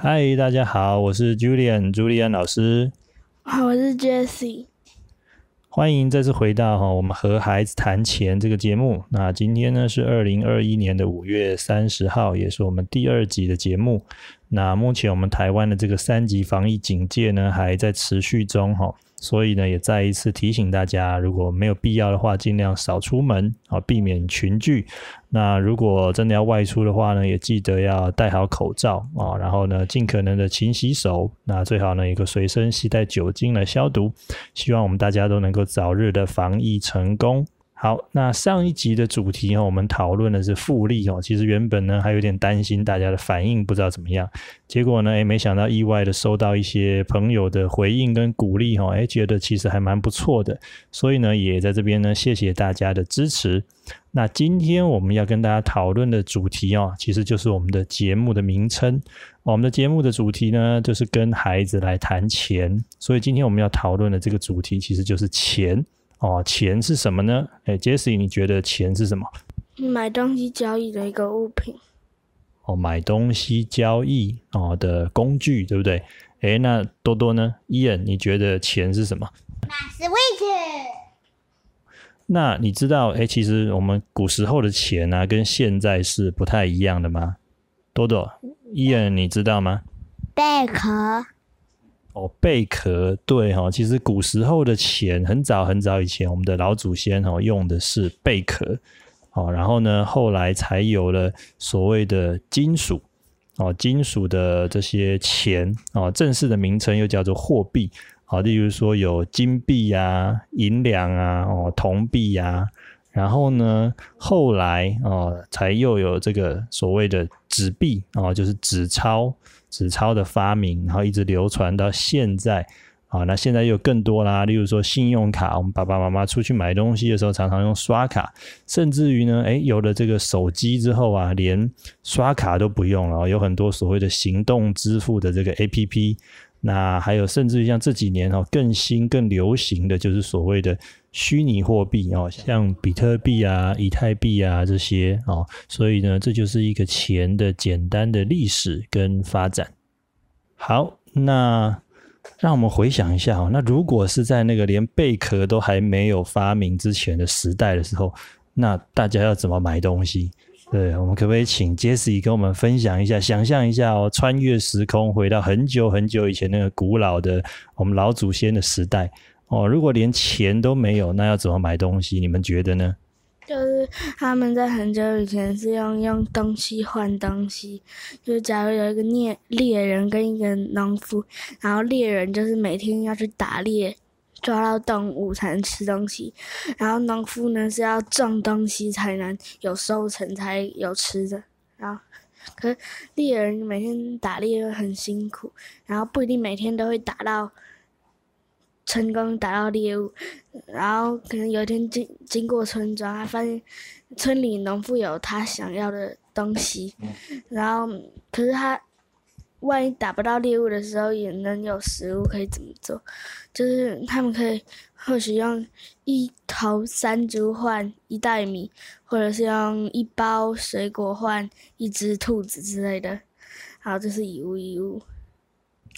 嗨，大家好，我是 Julian，朱利安老师。好，我是 Jessie。欢迎再次回到哈我们和孩子谈钱这个节目。那今天呢是二零二一年的五月三十号，也是我们第二集的节目。那目前我们台湾的这个三级防疫警戒呢还在持续中哈。所以呢，也再一次提醒大家，如果没有必要的话，尽量少出门啊，避免群聚。那如果真的要外出的话呢，也记得要戴好口罩啊，然后呢，尽可能的勤洗手。那最好呢，一个随身携带酒精来消毒。希望我们大家都能够早日的防疫成功。好，那上一集的主题哦，我们讨论的是复利哦。其实原本呢还有点担心大家的反应不知道怎么样，结果呢，诶没想到意外的收到一些朋友的回应跟鼓励哈，诶觉得其实还蛮不错的，所以呢也在这边呢谢谢大家的支持。那今天我们要跟大家讨论的主题哦，其实就是我们的节目的名称。我们的节目的主题呢就是跟孩子来谈钱，所以今天我们要讨论的这个主题其实就是钱。哦，钱是什么呢？哎，Jessie，你觉得钱是什么？买东西交易的一个物品。哦，买东西交易哦的工具，对不对？哎，那多多呢？Ian，你觉得钱是什么？买 Switch。那你知道，哎，其实我们古时候的钱呢，跟现在是不太一样的吗？多多，Ian，你知道吗？贝壳。哦，贝壳对哈，其实古时候的钱很早很早以前，我们的老祖先哈用的是贝壳，哦，然后呢，后来才有了所谓的金属，哦，金属的这些钱，哦，正式的名称又叫做货币，好，例如说有金币啊、银两啊、哦，铜币呀，然后呢，后来哦，才又有这个所谓的纸币，哦，就是纸钞。纸钞的发明，然后一直流传到现在啊，那现在又更多啦。例如说信用卡，我们爸爸妈妈出去买东西的时候，常常用刷卡，甚至于呢，诶，有了这个手机之后啊，连刷卡都不用了，有很多所谓的行动支付的这个 APP。那还有，甚至于像这几年哦，更新、更流行的就是所谓的虚拟货币哦，像比特币啊、以太币啊这些哦，所以呢，这就是一个钱的简单的历史跟发展。好，那让我们回想一下哦，那如果是在那个连贝壳都还没有发明之前的时代的时候，那大家要怎么买东西？对，我们可不可以请 Jessie 跟我们分享一下，想象一下哦，穿越时空回到很久很久以前那个古老的我们老祖先的时代哦，如果连钱都没有，那要怎么买东西？你们觉得呢？就是他们在很久以前是用用东西换东西，就是假如有一个猎猎人跟一个农夫，然后猎人就是每天要去打猎。抓到动物才能吃东西，然后农夫呢是要种东西才能有收成，才有吃的。然后，可是猎人每天打猎很辛苦，然后不一定每天都会打到成功打到猎物。然后可能有一天经经过村庄，他发现村里农夫有他想要的东西，然后可是他。万一打不到猎物的时候，也能有食物可以怎么做？就是他们可以或许用一头山猪换一袋米，或者是用一包水果换一只兔子之类的。好，这是以物易物。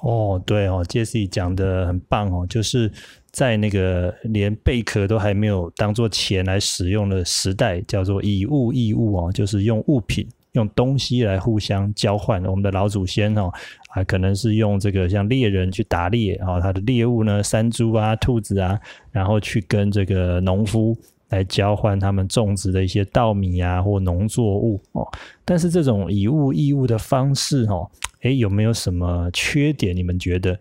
哦，对哦，Jesse 讲的很棒哦，就是在那个连贝壳都还没有当做钱来使用的时代，叫做以物易物哦，就是用物品。用东西来互相交换，我们的老祖先哦，啊，可能是用这个像猎人去打猎啊，他的猎物呢，山猪啊、兔子啊，然后去跟这个农夫来交换他们种植的一些稻米啊或农作物哦。但是这种以物易物的方式哦，诶，有没有什么缺点？你们觉得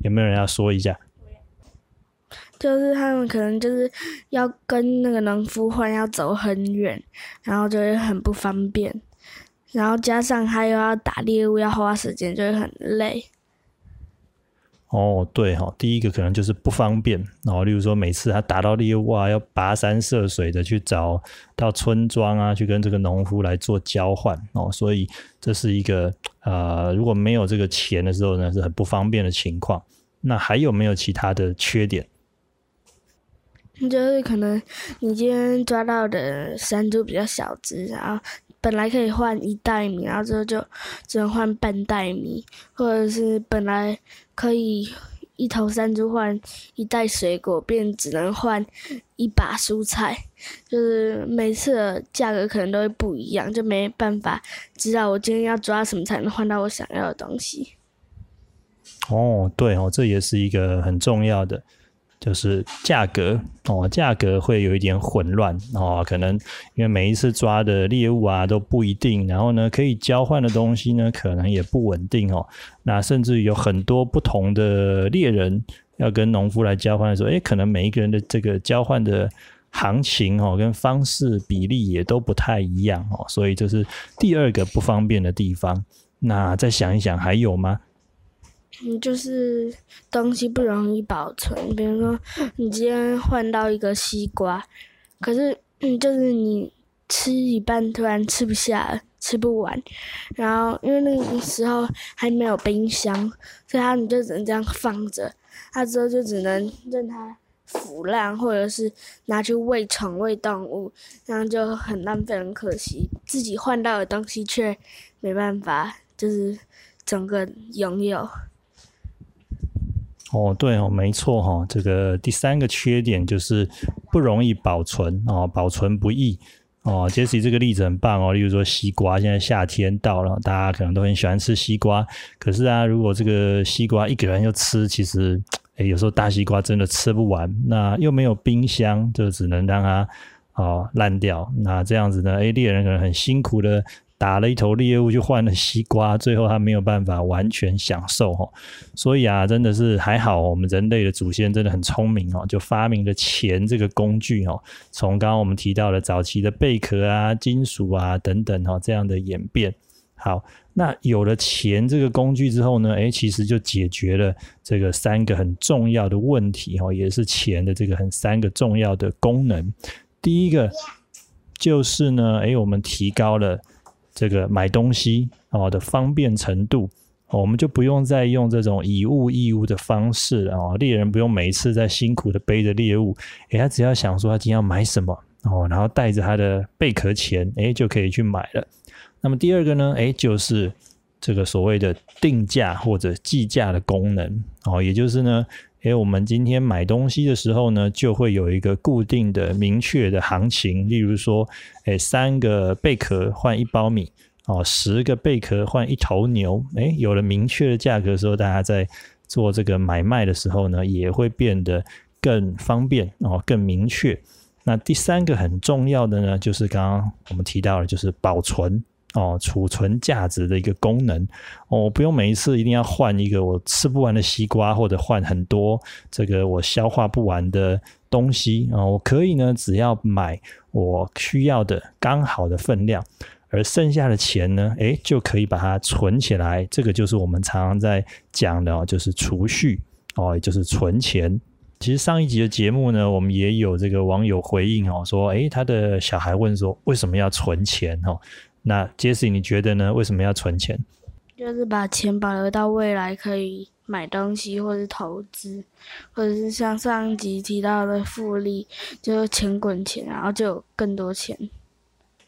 有没有人要说一下？就是他们可能就是要跟那个农夫换，要走很远，然后就会很不方便。然后加上他又要打猎物，要花时间，就会很累。哦，对哈，第一个可能就是不方便。然后，例如说每次他打到猎物啊，要跋山涉水的去找到村庄啊，去跟这个农夫来做交换哦。所以这是一个呃，如果没有这个钱的时候呢，是很不方便的情况。那还有没有其他的缺点？就是可能你今天抓到的山猪比较小只，然后。本来可以换一袋米，然后之后就只能换半袋米，或者是本来可以一头山猪换一袋水果，变只能换一把蔬菜，就是每次的价格可能都会不一样，就没办法知道我今天要抓什么才能换到我想要的东西。哦，对哦，这也是一个很重要的，就是价格哦，价格会有一点混乱哦，可能因为每一次抓的猎物啊都不一定，然后呢，可以交换的东西呢可能也不稳定哦，那甚至有很多不同的猎人要跟农夫来交换的时候，诶，可能每一个人的这个交换的行情哦跟方式比例也都不太一样哦，所以这是第二个不方便的地方。那再想一想，还有吗？嗯，就是东西不容易保存。比如说，你今天换到一个西瓜，可是，就是你吃一半突然吃不下了，吃不完，然后因为那个时候还没有冰箱，所以它你就只能这样放着，它之后就只能任它腐烂，或者是拿去喂宠、喂动物，这样就很浪费、很可惜。自己换到的东西却没办法，就是整个拥有。哦，对哦，没错哈，这个第三个缺点就是不容易保存哦，保存不易哦。杰西这个例子很棒哦，例如说西瓜，现在夏天到了，大家可能都很喜欢吃西瓜，可是啊，如果这个西瓜一个人又吃，其实诶有时候大西瓜真的吃不完，那又没有冰箱，就只能让它哦烂掉。那这样子呢，诶猎人可能很辛苦的。打了一头猎物就换了西瓜，最后他没有办法完全享受哈，所以啊，真的是还好，我们人类的祖先真的很聪明哦，就发明了钱这个工具哦。从刚刚我们提到的早期的贝壳啊、金属啊等等哈这样的演变，好，那有了钱这个工具之后呢，诶，其实就解决了这个三个很重要的问题哈，也是钱的这个很三个重要的功能。第一个就是呢，诶，我们提高了。这个买东西哦的方便程度，我们就不用再用这种以物易物的方式了猎人不用每一次在辛苦的背着猎物，诶，他只要想说他今天要买什么哦，然后带着他的贝壳钱，诶，就可以去买了。那么第二个呢，诶，就是这个所谓的定价或者计价的功能哦，也就是呢。诶，我们今天买东西的时候呢，就会有一个固定的、明确的行情。例如说，诶，三个贝壳换一包米，哦，十个贝壳换一头牛。诶，有了明确的价格的时候，大家在做这个买卖的时候呢，也会变得更方便哦，更明确。那第三个很重要的呢，就是刚刚我们提到的，就是保存。哦，储存价值的一个功能哦，我不用每一次一定要换一个我吃不完的西瓜，或者换很多这个我消化不完的东西啊，我可以呢，只要买我需要的刚好的分量，而剩下的钱呢，诶，就可以把它存起来。这个就是我们常常在讲的，就是储蓄哦，也就是存钱。其实上一集的节目呢，我们也有这个网友回应哦，说，诶，他的小孩问说，为什么要存钱哦？那杰西，你觉得呢？为什么要存钱？就是把钱保留到未来，可以买东西，或是投资，或者是像上一集提到的复利，就是钱滚钱，然后就有更多钱。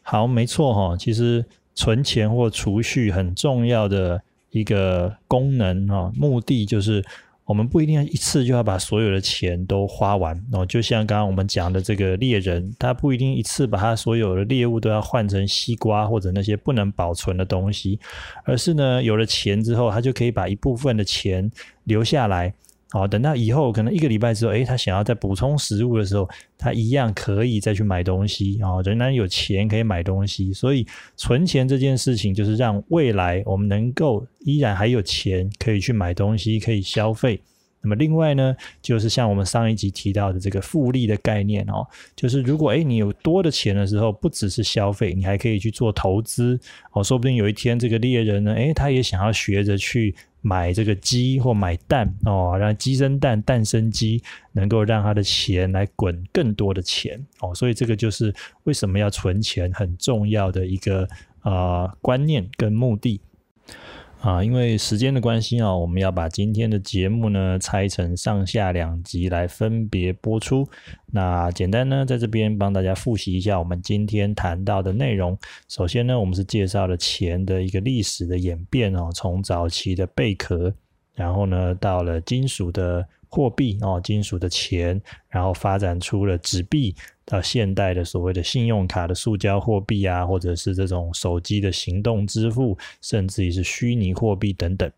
好，没错哈。其实存钱或储蓄很重要的一个功能哈，目的就是。我们不一定要一次就要把所有的钱都花完哦，就像刚刚我们讲的这个猎人，他不一定一次把他所有的猎物都要换成西瓜或者那些不能保存的东西，而是呢有了钱之后，他就可以把一部分的钱留下来。哦，等到以后可能一个礼拜之后，诶，他想要再补充食物的时候，他一样可以再去买东西啊，仍然有钱可以买东西。所以存钱这件事情，就是让未来我们能够依然还有钱可以去买东西，可以消费。那么另外呢，就是像我们上一集提到的这个复利的概念哦，就是如果诶你有多的钱的时候，不只是消费，你还可以去做投资哦，说不定有一天这个猎人呢，诶，他也想要学着去。买这个鸡或买蛋哦，让鸡生蛋，蛋生鸡，能够让他的钱来滚更多的钱哦，所以这个就是为什么要存钱很重要的一个呃观念跟目的。啊，因为时间的关系啊，我们要把今天的节目呢拆成上下两集来分别播出。那简单呢，在这边帮大家复习一下我们今天谈到的内容。首先呢，我们是介绍了钱的一个历史的演变哦，从早期的贝壳，然后呢到了金属的货币哦，金属的钱，然后发展出了纸币。到现代的所谓的信用卡的塑胶货币啊，或者是这种手机的行动支付，甚至于是虚拟货币等等。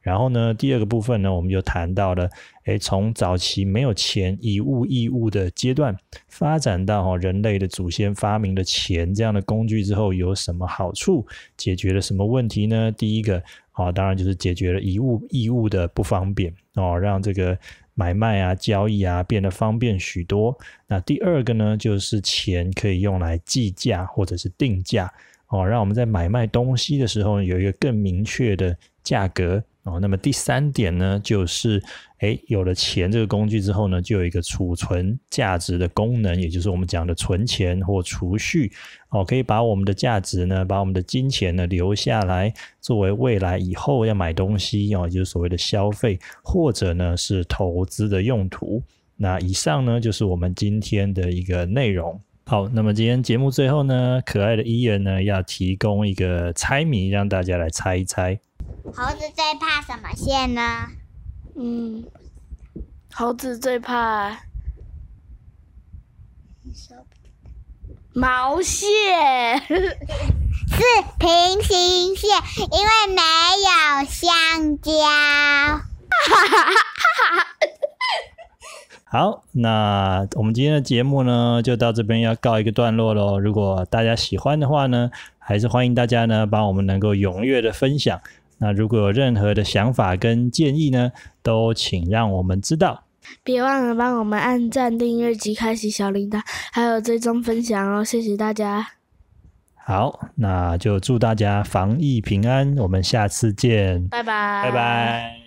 然后呢，第二个部分呢，我们就谈到了，诶，从早期没有钱以物易物的阶段，发展到哈人类的祖先发明了钱这样的工具之后，有什么好处？解决了什么问题呢？第一个啊，当然就是解决了以物易物的不方便哦，让这个。买卖啊，交易啊，变得方便许多。那第二个呢，就是钱可以用来计价或者是定价哦，让我们在买卖东西的时候有一个更明确的价格。哦，那么第三点呢，就是哎，有了钱这个工具之后呢，就有一个储存价值的功能，也就是我们讲的存钱或储蓄。哦，可以把我们的价值呢，把我们的金钱呢留下来，作为未来以后要买东西哦，就是所谓的消费，或者呢是投资的用途。那以上呢就是我们今天的一个内容。好，那么今天节目最后呢，可爱的伊人呢要提供一个猜谜，让大家来猜一猜。猴子最怕什么线呢？嗯，猴子最怕毛线，是平行线，因为没有香蕉。好，那我们今天的节目呢，就到这边要告一个段落喽。如果大家喜欢的话呢，还是欢迎大家呢，帮我们能够踊跃的分享。那如果有任何的想法跟建议呢，都请让我们知道。别忘了帮我们按赞、订阅及开启小铃铛，还有追踪分享哦！谢谢大家。好，那就祝大家防疫平安，我们下次见，拜拜，拜拜。